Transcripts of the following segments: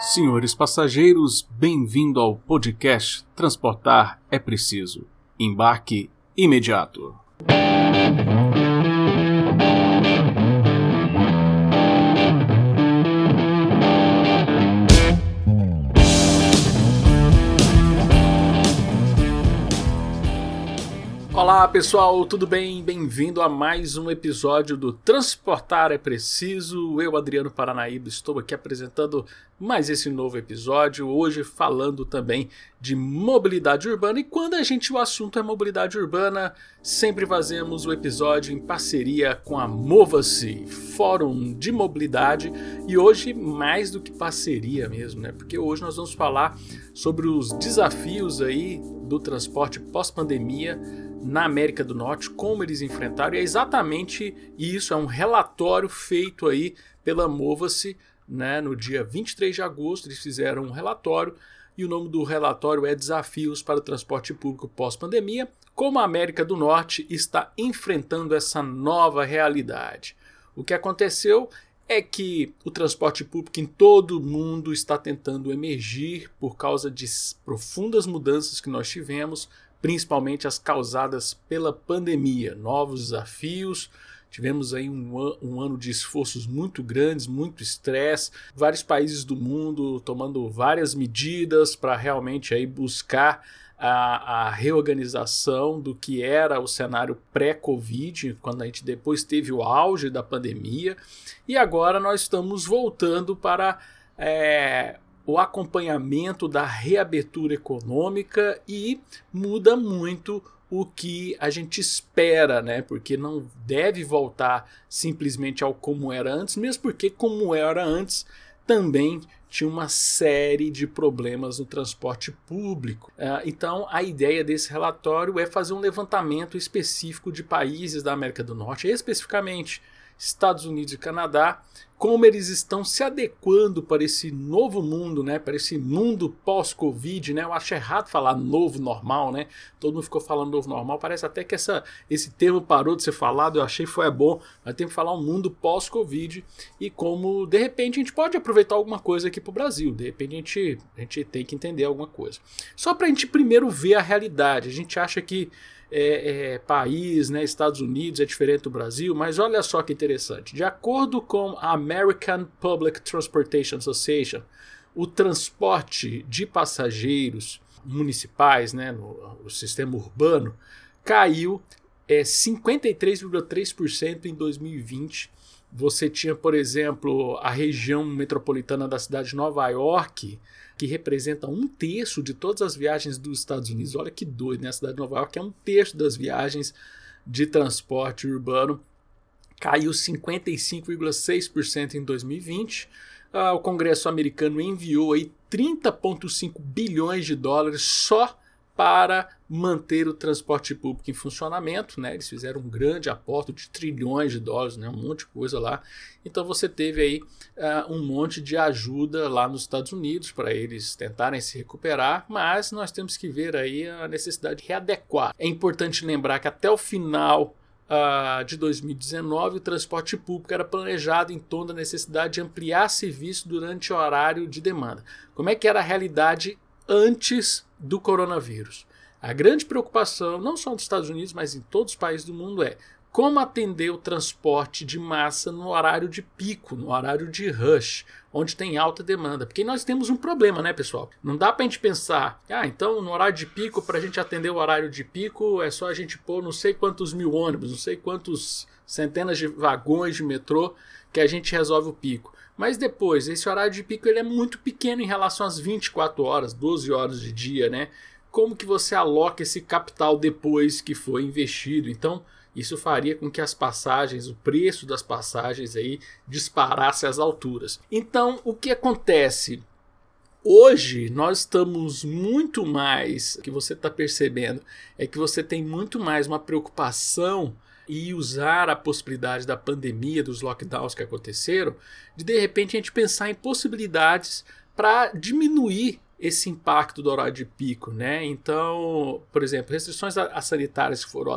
Senhores passageiros, bem-vindo ao podcast Transportar é Preciso. Embarque imediato. Olá pessoal, tudo bem? Bem-vindo a mais um episódio do Transportar é Preciso. Eu, Adriano Paranaíba, estou aqui apresentando mais esse novo episódio. Hoje falando também de mobilidade urbana. E quando a gente o assunto é mobilidade urbana, sempre fazemos o episódio em parceria com a Mova-se, Fórum de Mobilidade. E hoje, mais do que parceria mesmo, né? Porque hoje nós vamos falar sobre os desafios aí do transporte pós-pandemia na América do Norte, como eles enfrentaram, e é exatamente isso, é um relatório feito aí pela Mova-se, né, no dia 23 de agosto, eles fizeram um relatório, e o nome do relatório é Desafios para o Transporte Público Pós-Pandemia, como a América do Norte está enfrentando essa nova realidade. O que aconteceu é que o transporte público em todo o mundo está tentando emergir por causa de profundas mudanças que nós tivemos, principalmente as causadas pela pandemia, novos desafios. Tivemos aí um, um ano de esforços muito grandes, muito estresse, vários países do mundo tomando várias medidas para realmente aí buscar a, a, reorganização do que era o cenário pré-Covid, quando a gente depois teve o auge da pandemia, e agora nós estamos voltando para é, o acompanhamento da reabertura econômica e muda muito o que a gente espera, né? Porque não deve voltar simplesmente ao como era antes, mesmo porque como era antes também tinha uma série de problemas no transporte público. Uh, então, a ideia desse relatório é fazer um levantamento específico de países da América do Norte, especificamente Estados Unidos e Canadá, como eles estão se adequando para esse novo mundo, né? Para esse mundo pós-Covid, né? Eu acho errado falar novo normal, né? Todo mundo ficou falando novo normal, parece até que essa, esse termo parou de ser falado, eu achei que foi bom, mas tem que falar um mundo pós-Covid e como de repente a gente pode aproveitar alguma coisa aqui para o Brasil, de repente a gente, a gente tem que entender alguma coisa. Só para a gente primeiro ver a realidade, a gente acha que é, é, país, né, Estados Unidos é diferente do Brasil, mas olha só que interessante. De acordo com a American Public Transportation Association, o transporte de passageiros municipais, né, no, no sistema urbano, caiu é, 53,3% em 2020. Você tinha, por exemplo, a região metropolitana da cidade de Nova York, que representa um terço de todas as viagens dos Estados Unidos. Olha que doido, né? A cidade de Nova York é um terço das viagens de transporte urbano. Caiu 55,6% em 2020. Ah, o Congresso americano enviou aí 30,5 bilhões de dólares só para manter o transporte público em funcionamento. Né? Eles fizeram um grande aporte de trilhões de dólares, né? um monte de coisa lá. Então você teve aí uh, um monte de ajuda lá nos Estados Unidos para eles tentarem se recuperar, mas nós temos que ver aí a necessidade de readequar. É importante lembrar que até o final uh, de 2019 o transporte público era planejado em torno da necessidade de ampliar serviço durante o horário de demanda. Como é que era a realidade antes do coronavírus. A grande preocupação, não só nos Estados Unidos, mas em todos os países do mundo, é como atender o transporte de massa no horário de pico, no horário de rush, onde tem alta demanda. Porque nós temos um problema, né, pessoal? Não dá para a gente pensar, ah, então no horário de pico, para a gente atender o horário de pico, é só a gente pôr não sei quantos mil ônibus, não sei quantos centenas de vagões de metrô que a gente resolve o pico. Mas depois, esse horário de pico ele é muito pequeno em relação às 24 horas, 12 horas de dia, né? Como que você aloca esse capital depois que foi investido? Então, isso faria com que as passagens, o preço das passagens aí disparasse às alturas. Então, o que acontece? Hoje nós estamos muito mais, o que você está percebendo é que você tem muito mais uma preocupação e usar a possibilidade da pandemia, dos lockdowns que aconteceram, de de repente a gente pensar em possibilidades para diminuir esse impacto do horário de pico, né? Então, por exemplo, restrições sanitárias que foram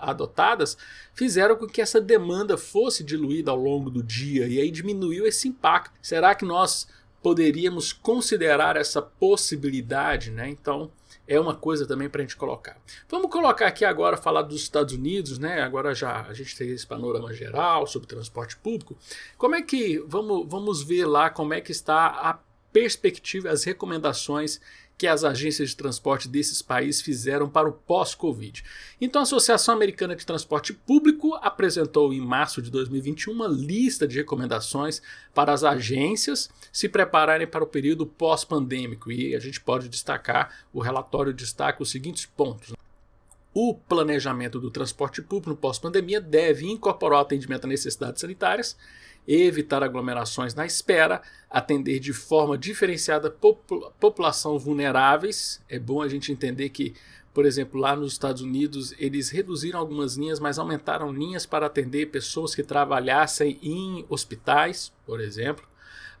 adotadas fizeram com que essa demanda fosse diluída ao longo do dia e aí diminuiu esse impacto. Será que nós poderíamos considerar essa possibilidade, né? Então é uma coisa também para a gente colocar. Vamos colocar aqui agora falar dos Estados Unidos, né? Agora já a gente tem esse panorama geral sobre transporte público. Como é que vamos vamos ver lá como é que está a perspectiva, as recomendações que as agências de transporte desses países fizeram para o pós-Covid. Então, a Associação Americana de Transporte Público apresentou em março de 2021 uma lista de recomendações para as agências se prepararem para o período pós-pandêmico. E a gente pode destacar, o relatório destaca os seguintes pontos. O planejamento do transporte público no pós-pandemia deve incorporar o atendimento a necessidades sanitárias, evitar aglomerações na espera, atender de forma diferenciada popula população vulneráveis. É bom a gente entender que, por exemplo, lá nos Estados Unidos, eles reduziram algumas linhas, mas aumentaram linhas para atender pessoas que trabalhassem em hospitais, por exemplo.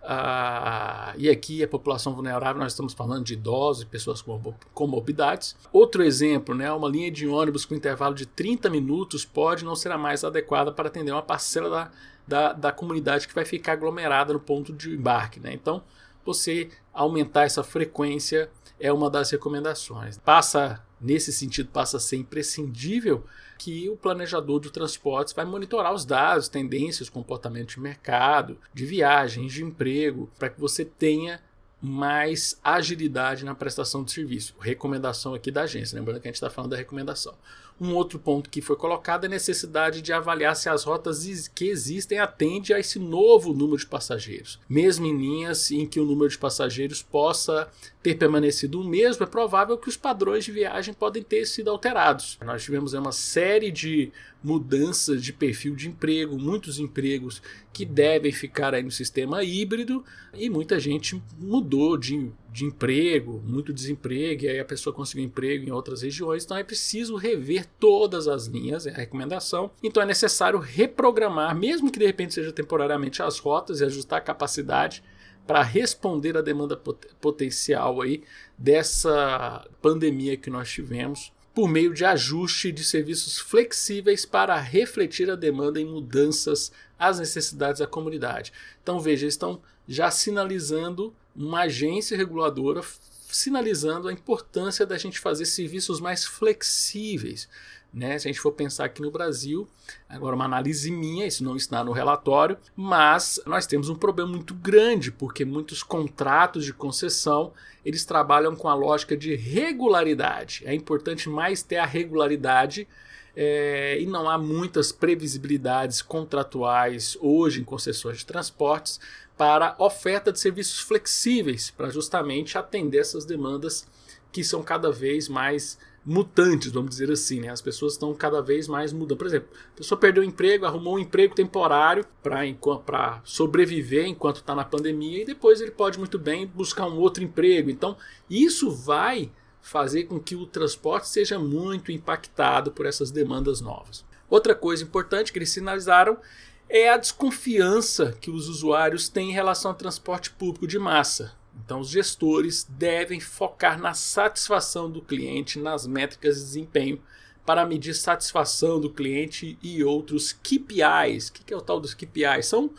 Ah, e aqui a população vulnerável, nós estamos falando de idosos e pessoas com comorbidades. Outro exemplo, né, uma linha de ônibus com intervalo de 30 minutos pode não ser a mais adequada para atender uma parcela da, da, da comunidade que vai ficar aglomerada no ponto de embarque. Né? Então, você aumentar essa frequência é uma das recomendações. Passa, nesse sentido, passa a ser imprescindível que o planejador de transportes vai monitorar os dados, tendências, comportamento de mercado, de viagens, de emprego, para que você tenha mais agilidade na prestação de serviço. Recomendação aqui da agência, lembrando que a gente está falando da recomendação. Um outro ponto que foi colocado é a necessidade de avaliar se as rotas que existem atendem a esse novo número de passageiros. Mesmo em linhas em que o número de passageiros possa ter permanecido o mesmo, é provável que os padrões de viagem podem ter sido alterados. Nós tivemos uma série de mudanças de perfil de emprego, muitos empregos que devem ficar aí no sistema híbrido e muita gente mudou de, de emprego, muito desemprego, e aí a pessoa conseguiu emprego em outras regiões, então é preciso rever todas as linhas, é a recomendação. Então é necessário reprogramar, mesmo que de repente seja temporariamente, as rotas e ajustar a capacidade para responder à demanda pot potencial aí dessa pandemia que nós tivemos por meio de ajuste de serviços flexíveis para refletir a demanda em mudanças às necessidades da comunidade. Então veja, estão já sinalizando uma agência reguladora sinalizando a importância da gente fazer serviços mais flexíveis. Né? Se a gente for pensar aqui no Brasil, agora uma análise minha, isso não está no relatório, mas nós temos um problema muito grande, porque muitos contratos de concessão, eles trabalham com a lógica de regularidade. É importante mais ter a regularidade é, e não há muitas previsibilidades contratuais hoje em concessões de transportes para oferta de serviços flexíveis, para justamente atender essas demandas que são cada vez mais mutantes, vamos dizer assim, né? As pessoas estão cada vez mais mudando. Por exemplo, a pessoa perdeu o emprego, arrumou um emprego temporário para sobreviver enquanto está na pandemia e depois ele pode muito bem buscar um outro emprego. Então, isso vai fazer com que o transporte seja muito impactado por essas demandas novas. Outra coisa importante que eles sinalizaram é a desconfiança que os usuários têm em relação ao transporte público de massa. Então, os gestores devem focar na satisfação do cliente, nas métricas de desempenho, para medir satisfação do cliente e outros KPIs. O que é o tal dos KPIs? São,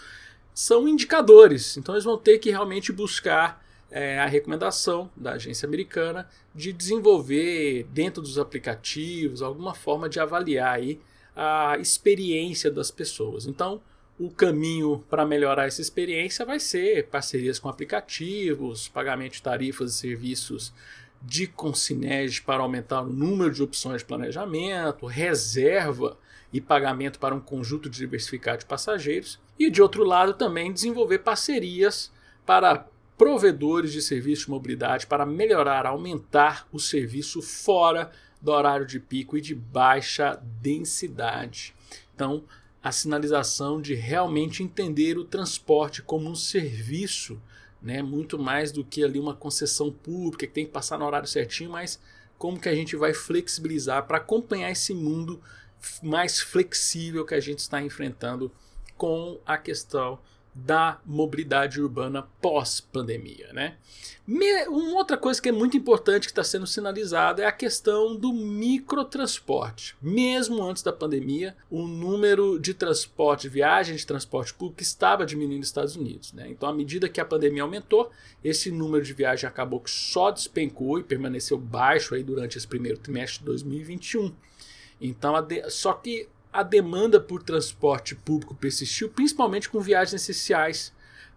são indicadores. Então, eles vão ter que realmente buscar é, a recomendação da agência americana de desenvolver dentro dos aplicativos alguma forma de avaliar aí a experiência das pessoas. Então, o caminho para melhorar essa experiência vai ser parcerias com aplicativos, pagamento de tarifas e serviços de consinege para aumentar o número de opções de planejamento, reserva e pagamento para um conjunto diversificado de passageiros, e de outro lado também desenvolver parcerias para provedores de serviços de mobilidade para melhorar, aumentar o serviço fora do horário de pico e de baixa densidade. Então, a sinalização de realmente entender o transporte como um serviço, né? muito mais do que ali uma concessão pública que tem que passar no horário certinho, mas como que a gente vai flexibilizar para acompanhar esse mundo mais flexível que a gente está enfrentando com a questão da mobilidade urbana pós-pandemia. Né? Uma outra coisa que é muito importante que está sendo sinalizada é a questão do microtransporte. Mesmo antes da pandemia, o número de transporte, viagem de transporte público estava diminuindo nos Estados Unidos. Né? Então, à medida que a pandemia aumentou, esse número de viagem acabou que só despencou e permaneceu baixo aí durante esse primeiro trimestre de 2021. Então, só que a demanda por transporte público persistiu, principalmente com viagens essenciais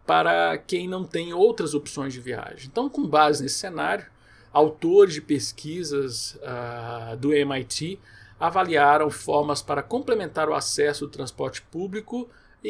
para quem não tem outras opções de viagem. Então, com base nesse cenário, autores de pesquisas uh, do MIT avaliaram formas para complementar o acesso ao transporte público e,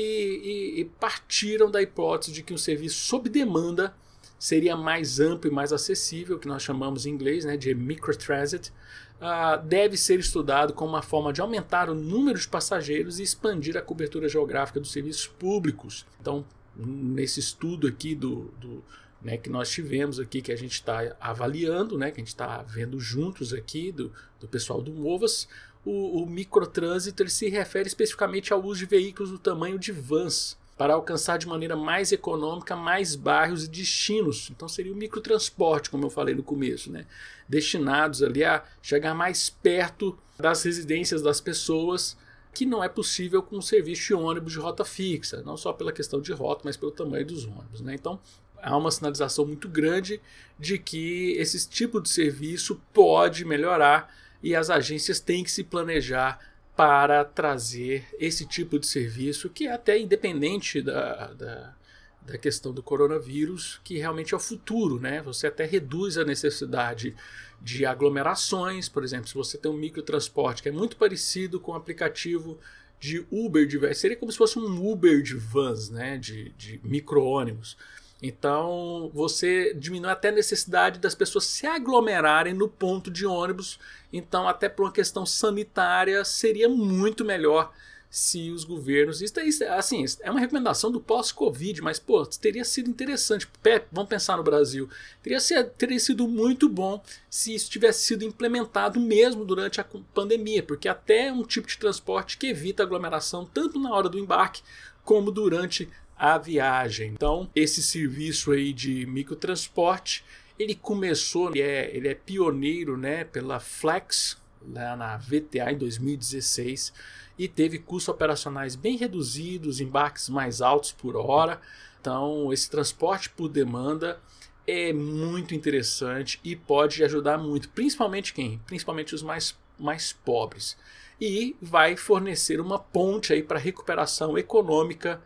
e, e partiram da hipótese de que um serviço sob demanda seria mais amplo e mais acessível, que nós chamamos em inglês né, de microtransit, uh, deve ser estudado como uma forma de aumentar o número de passageiros e expandir a cobertura geográfica dos serviços públicos. Então, nesse estudo aqui do, do né, que nós tivemos aqui, que a gente está avaliando, né, que a gente está vendo juntos aqui do, do pessoal do Movas, o, o microtrânsito ele se refere especificamente ao uso de veículos do tamanho de vans para alcançar de maneira mais econômica mais bairros e destinos. Então seria o microtransporte, como eu falei no começo, né? destinados ali a chegar mais perto das residências das pessoas, que não é possível com o serviço de ônibus de rota fixa, não só pela questão de rota, mas pelo tamanho dos ônibus. Né? Então há uma sinalização muito grande de que esse tipo de serviço pode melhorar e as agências têm que se planejar para trazer esse tipo de serviço que é até independente da, da, da, questão do coronavírus, que realmente é o futuro, né? Você até reduz a necessidade de aglomerações, por exemplo, se você tem um microtransporte que é muito parecido com o aplicativo de Uber de seria como se fosse um Uber de vans, né? De, de micro-ônibus. Então você diminui até a necessidade das pessoas se aglomerarem no ponto de ônibus. Então, até por uma questão sanitária, seria muito melhor se os governos. Isso, isso assim, é uma recomendação do pós-Covid, mas pô, teria sido interessante. Vamos pensar no Brasil. Teria, ser, teria sido muito bom se isso tivesse sido implementado mesmo durante a pandemia, porque até um tipo de transporte que evita aglomeração tanto na hora do embarque como durante a viagem. Então, esse serviço aí de microtransporte, ele começou, ele é, ele é pioneiro né, pela Flex, lá na VTA em 2016, e teve custos operacionais bem reduzidos, embarques mais altos por hora. Então, esse transporte por demanda é muito interessante e pode ajudar muito, principalmente quem? Principalmente os mais, mais pobres. E vai fornecer uma ponte aí para recuperação econômica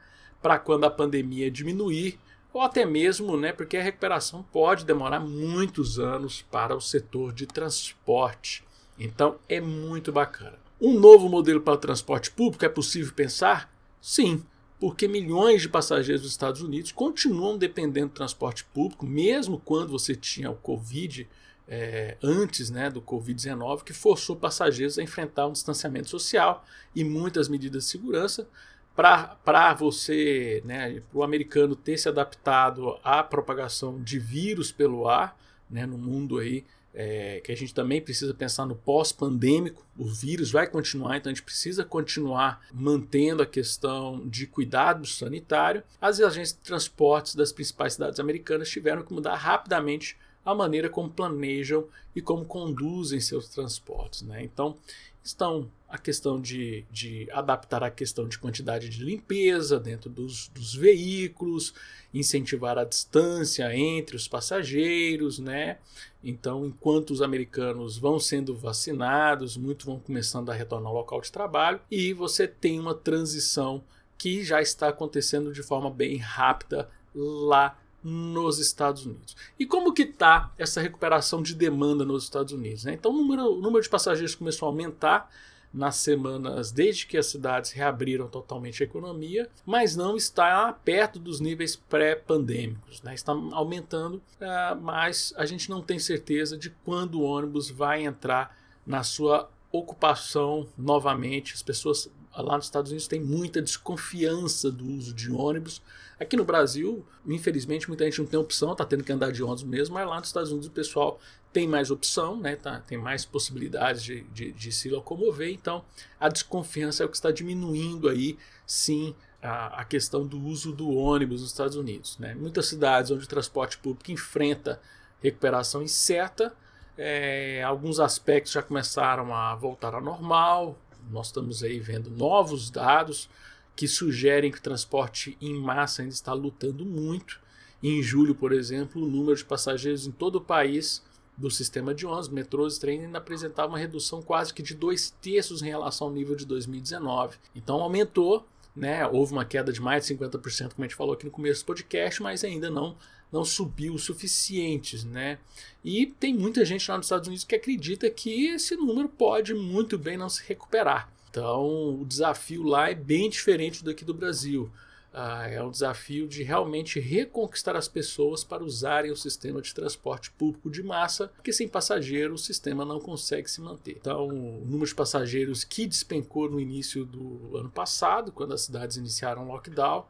para quando a pandemia diminuir, ou até mesmo, né, porque a recuperação pode demorar muitos anos para o setor de transporte. Então é muito bacana. Um novo modelo para o transporte público é possível pensar? Sim, porque milhões de passageiros dos Estados Unidos continuam dependendo do transporte público, mesmo quando você tinha o Covid, é, antes né, do Covid-19, que forçou passageiros a enfrentar um distanciamento social e muitas medidas de segurança para você, né, o americano ter se adaptado à propagação de vírus pelo ar, né, no mundo aí, é, que a gente também precisa pensar no pós-pandêmico, o vírus vai continuar, então a gente precisa continuar mantendo a questão de cuidado sanitário. As agências de transportes das principais cidades americanas tiveram que mudar rapidamente a maneira como planejam e como conduzem seus transportes. Né? Então, estão a questão de, de adaptar a questão de quantidade de limpeza dentro dos, dos veículos, incentivar a distância entre os passageiros, né? Então, enquanto os americanos vão sendo vacinados, muitos vão começando a retornar ao local de trabalho e você tem uma transição que já está acontecendo de forma bem rápida lá nos Estados Unidos. E como que está essa recuperação de demanda nos Estados Unidos? Né? Então o número, o número de passageiros começou a aumentar nas semanas desde que as cidades reabriram totalmente a economia, mas não está perto dos níveis pré-pandêmicos. Né? Está aumentando, uh, mas a gente não tem certeza de quando o ônibus vai entrar na sua ocupação novamente. As pessoas lá nos Estados Unidos têm muita desconfiança do uso de ônibus Aqui no Brasil, infelizmente, muita gente não tem opção, está tendo que andar de ônibus mesmo, mas lá nos Estados Unidos o pessoal tem mais opção, né, tá, tem mais possibilidades de, de, de se locomover, então a desconfiança é o que está diminuindo aí, sim, a, a, questão do uso do ônibus nos Estados Unidos. Né? Muitas cidades onde o transporte público enfrenta recuperação incerta, é, alguns aspectos já começaram a voltar ao normal. Nós estamos aí vendo novos dados que sugerem que o transporte em massa ainda está lutando muito. Em julho, por exemplo, o número de passageiros em todo o país do sistema de ônibus, metrôs e trens ainda apresentava uma redução quase que de dois terços em relação ao nível de 2019. Então aumentou, né? houve uma queda de mais de 50%, como a gente falou aqui no começo do podcast, mas ainda não não subiu o suficiente, né? E tem muita gente lá nos Estados Unidos que acredita que esse número pode muito bem não se recuperar. Então, o desafio lá é bem diferente do aqui do Brasil. Ah, é um desafio de realmente reconquistar as pessoas para usarem o sistema de transporte público de massa, porque sem passageiros o sistema não consegue se manter. Então, o número de passageiros que despencou no início do ano passado, quando as cidades iniciaram o lockdown,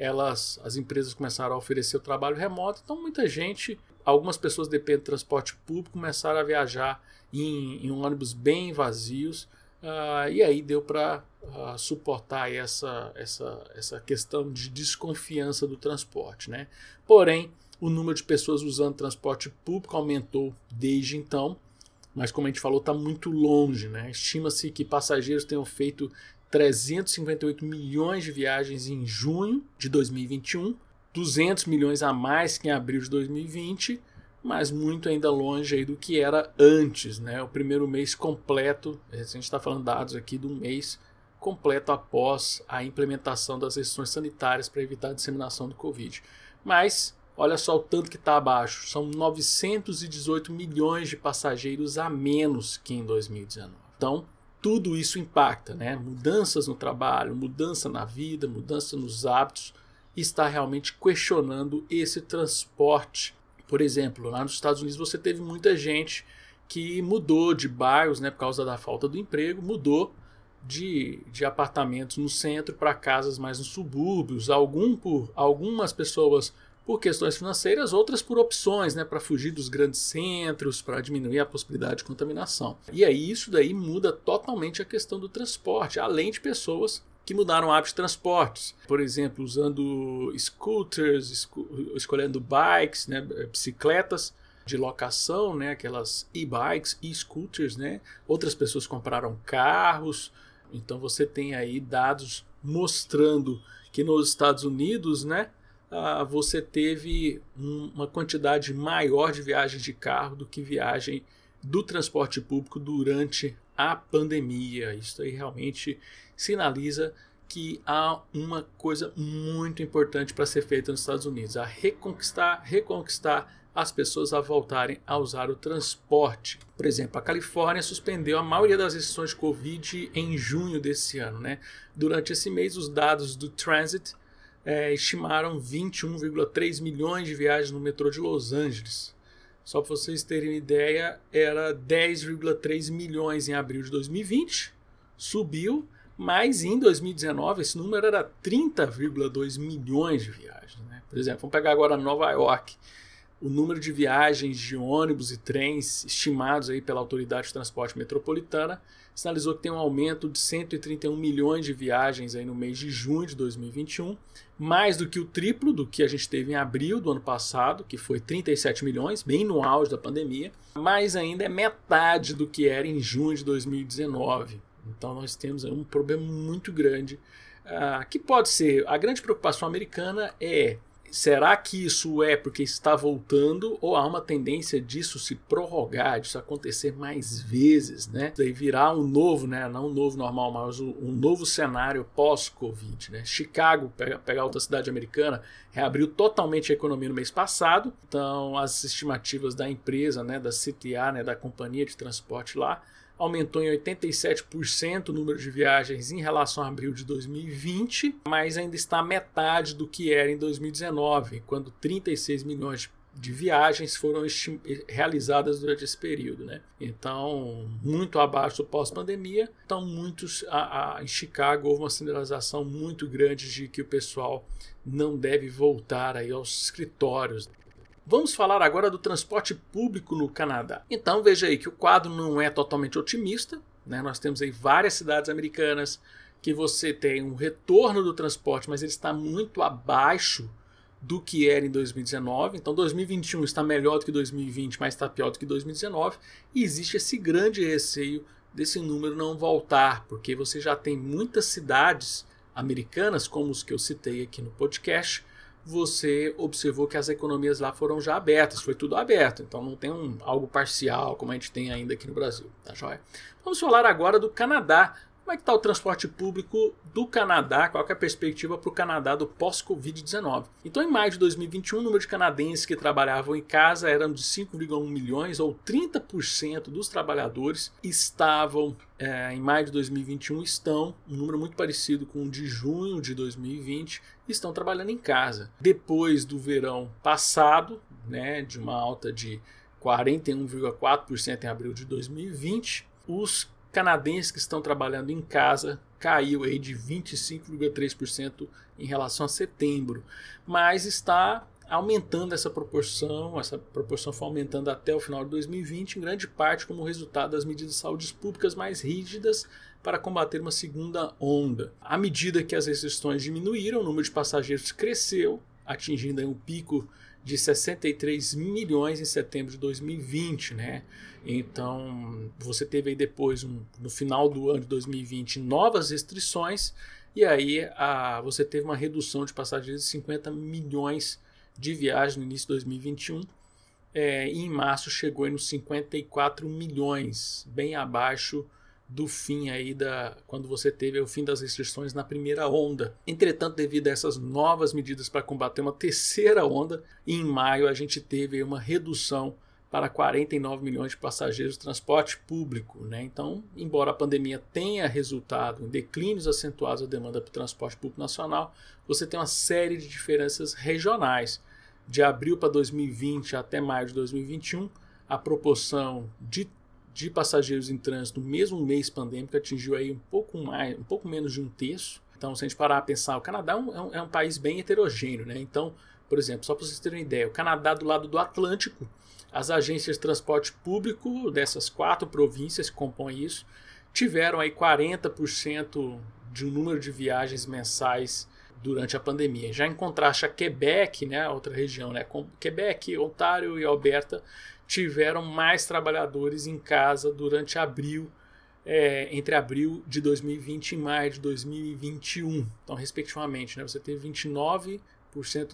elas, as empresas começaram a oferecer o trabalho remoto, então muita gente, algumas pessoas dependem do transporte público, começaram a viajar em, em ônibus bem vazios, uh, e aí deu para uh, ah, suportar essa, essa, essa questão de desconfiança do transporte. Né? Porém, o número de pessoas usando transporte público aumentou desde então, mas como a gente falou, está muito longe. Né? Estima-se que passageiros tenham feito 358 milhões de viagens em junho de 2021, 200 milhões a mais que em abril de 2020, mas muito ainda longe do que era antes, né? O primeiro mês completo, a gente está falando dados aqui do mês completo após a implementação das restrições sanitárias para evitar a disseminação do Covid. Mas olha só o tanto que está abaixo, são 918 milhões de passageiros a menos que em 2019. Então, tudo isso impacta, né? Mudanças no trabalho, mudança na vida, mudança nos hábitos, está realmente questionando esse transporte. Por exemplo, lá nos Estados Unidos você teve muita gente que mudou de bairros, né, por causa da falta do emprego, mudou de, de apartamentos no centro para casas mais nos subúrbios. Algum por, algumas pessoas por questões financeiras, outras por opções, né, para fugir dos grandes centros, para diminuir a possibilidade de contaminação. E aí isso daí muda totalmente a questão do transporte, além de pessoas que mudaram hábitos de transportes, por exemplo, usando scooters, esco escolhendo bikes, né, bicicletas de locação, né, aquelas e-bikes, e-scooters, né? Outras pessoas compraram carros. Então você tem aí dados mostrando que nos Estados Unidos, né, ah, você teve um, uma quantidade maior de viagens de carro do que viagem do transporte público durante a pandemia. Isso aí realmente sinaliza que há uma coisa muito importante para ser feita nos Estados Unidos: a reconquistar, reconquistar as pessoas a voltarem a usar o transporte. Por exemplo, a Califórnia suspendeu a maioria das restrições de Covid em junho desse ano. Né? Durante esse mês, os dados do Transit é, estimaram 21,3 milhões de viagens no metrô de Los Angeles. Só para vocês terem ideia, era 10,3 milhões em abril de 2020, subiu, mas em 2019 esse número era 30,2 milhões de viagens. Né? Por exemplo, vamos pegar agora Nova York. O número de viagens de ônibus e trens estimados aí pela Autoridade de Transporte Metropolitana sinalizou que tem um aumento de 131 milhões de viagens aí no mês de junho de 2021, mais do que o triplo do que a gente teve em abril do ano passado, que foi 37 milhões, bem no auge da pandemia, mas ainda é metade do que era em junho de 2019. Então nós temos um problema muito grande, uh, que pode ser a grande preocupação americana é Será que isso é porque está voltando ou há uma tendência disso se prorrogar, disso acontecer mais vezes, né? Daí virar um novo, né? Não um novo normal, mas um novo cenário pós-Covid, né? Chicago, pegar outra cidade americana, reabriu totalmente a economia no mês passado. Então, as estimativas da empresa, né, da CTA, né, da companhia de transporte lá, aumentou em 87% o número de viagens em relação a abril de 2020, mas ainda está metade do que era em 2019, quando 36 milhões de viagens foram realizadas durante esse período, né? Então, muito abaixo do pós-pandemia. Então, muitos a, a, em Chicago houve uma sinalização muito grande de que o pessoal não deve voltar aí aos escritórios. Vamos falar agora do transporte público no Canadá. Então veja aí que o quadro não é totalmente otimista. Né? Nós temos aí várias cidades americanas que você tem um retorno do transporte, mas ele está muito abaixo do que era em 2019. Então 2021 está melhor do que 2020, mas está pior do que 2019. E existe esse grande receio desse número não voltar, porque você já tem muitas cidades americanas, como os que eu citei aqui no podcast, você observou que as economias lá foram já abertas, foi tudo aberto, então não tem um, algo parcial como a gente tem ainda aqui no Brasil, tá joia? Vamos falar agora do Canadá, como é que está o transporte público do Canadá? Qual é a perspectiva para o Canadá do pós-Covid-19? Então, em maio de 2021, o número de canadenses que trabalhavam em casa era de 5,1 milhões, ou 30% dos trabalhadores estavam, é, em maio de 2021, estão, um número muito parecido com o de junho de 2020, estão trabalhando em casa. Depois do verão passado, né, de uma alta de 41,4% em abril de 2020, os canadenses que estão trabalhando em casa caiu aí de 25,3% em relação a setembro, mas está aumentando essa proporção, essa proporção foi aumentando até o final de 2020, em grande parte como resultado das medidas de saúde públicas mais rígidas para combater uma segunda onda. À medida que as restrições diminuíram, o número de passageiros cresceu, atingindo um pico de 63 milhões em setembro de 2020, né? Então, você teve aí depois, um, no final do ano de 2020, novas restrições, e aí a, você teve uma redução de passageiros de 50 milhões de viagens no início de 2021, é, e em março chegou aí nos 54 milhões, bem abaixo do fim aí da quando você teve o fim das restrições na primeira onda. Entretanto, devido a essas novas medidas para combater uma terceira onda, em maio a gente teve uma redução para 49 milhões de passageiros de transporte público. Né? Então, embora a pandemia tenha resultado em declínios acentuados da demanda para o transporte público nacional, você tem uma série de diferenças regionais. De abril para 2020 até maio de 2021, a proporção de de passageiros em trânsito no mesmo mês pandêmico atingiu aí um pouco mais, um pouco menos de um terço. Então, se a gente parar a pensar, o Canadá é um, é um país bem heterogêneo, né? Então, por exemplo, só para vocês terem uma ideia, o Canadá do lado do Atlântico, as agências de transporte público dessas quatro províncias que compõem isso tiveram aí 40% de um número de viagens mensais durante a pandemia. Já em contraste a Quebec, né, outra região, né, Quebec, Ontário e Alberta tiveram mais trabalhadores em casa durante abril, é, entre abril de 2020 e maio de 2021. Então, respectivamente, né, você teve 29%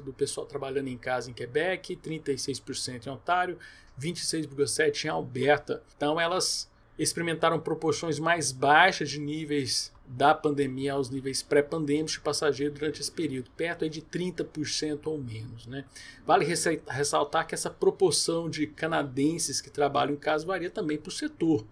do pessoal trabalhando em casa em Quebec, 36% em Ontário, 26,7% em Alberta. Então, elas experimentaram proporções mais baixas de níveis da pandemia aos níveis pré-pandêmicos de passageiro durante esse período, perto de 30% ou menos. Né? Vale ressaltar que essa proporção de canadenses que trabalham em casa varia também por setor.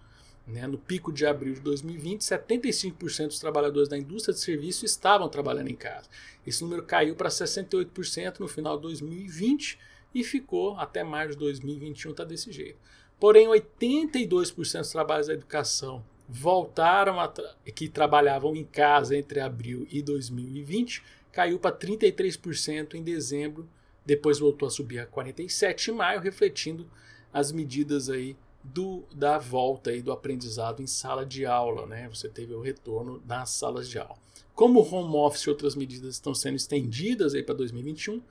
Né? No pico de abril de 2020, 75% dos trabalhadores da indústria de serviço estavam trabalhando em casa. Esse número caiu para 68% no final de 2020 e ficou até maio de 2021, está desse jeito. Porém, 82% dos trabalhos da educação voltaram a tra que trabalhavam em casa entre abril e 2020, caiu para 33% em dezembro, depois voltou a subir a 47 em maio, refletindo as medidas aí do, da volta aí do aprendizado em sala de aula, né? Você teve o retorno nas salas de aula. Como o home office e outras medidas estão sendo estendidas aí para 2021,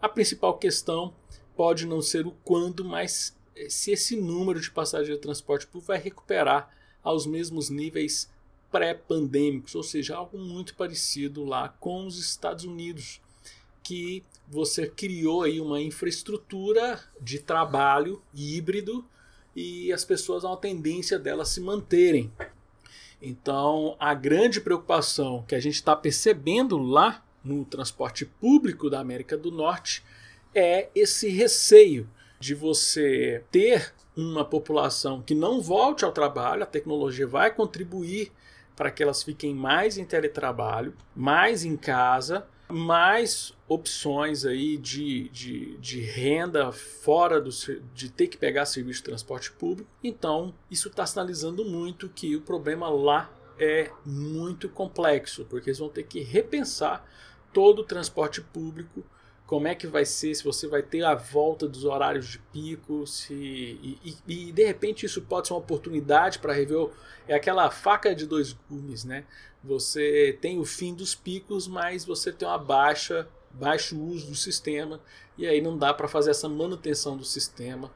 a principal questão pode não ser o quando, mas se esse número de passageiros de transporte público vai recuperar aos mesmos níveis pré-pandêmicos, ou seja, algo muito parecido lá com os Estados Unidos, que você criou aí uma infraestrutura de trabalho híbrido e as pessoas há uma tendência delas se manterem. Então, a grande preocupação que a gente está percebendo lá no transporte público da América do Norte é esse receio de você ter uma população que não volte ao trabalho, a tecnologia vai contribuir para que elas fiquem mais em teletrabalho, mais em casa, mais opções aí de, de, de renda fora do, de ter que pegar serviço de transporte público. Então, isso está sinalizando muito que o problema lá é muito complexo, porque eles vão ter que repensar todo o transporte público como é que vai ser, se você vai ter a volta dos horários de pico, se e, e, e de repente isso pode ser uma oportunidade para rever. É aquela faca de dois gumes, né? Você tem o fim dos picos, mas você tem uma baixa, baixo uso do sistema e aí não dá para fazer essa manutenção do sistema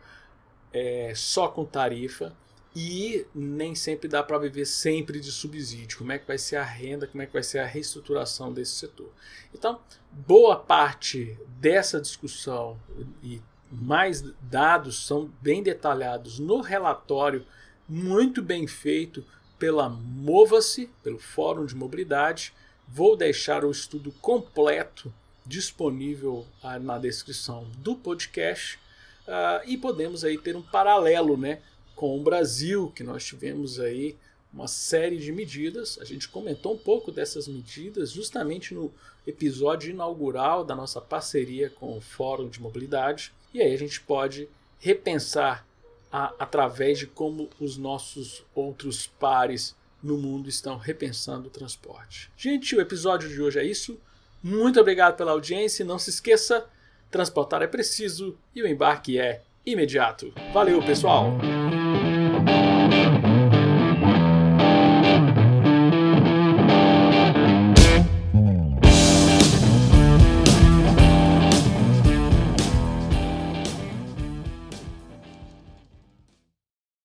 é, só com tarifa e nem sempre dá para viver sempre de subsídio. Como é que vai ser a renda, como é que vai ser a reestruturação desse setor. Então, boa parte dessa discussão e mais dados são bem detalhados no relatório, muito bem feito pela Mova-se, pelo Fórum de Mobilidade. Vou deixar o estudo completo disponível ah, na descrição do podcast uh, e podemos aí ter um paralelo, né? Com o Brasil, que nós tivemos aí uma série de medidas. A gente comentou um pouco dessas medidas justamente no episódio inaugural da nossa parceria com o Fórum de Mobilidade. E aí a gente pode repensar a, através de como os nossos outros pares no mundo estão repensando o transporte. Gente, o episódio de hoje é isso. Muito obrigado pela audiência. Não se esqueça, transportar é preciso e o embarque é imediato. Valeu, pessoal!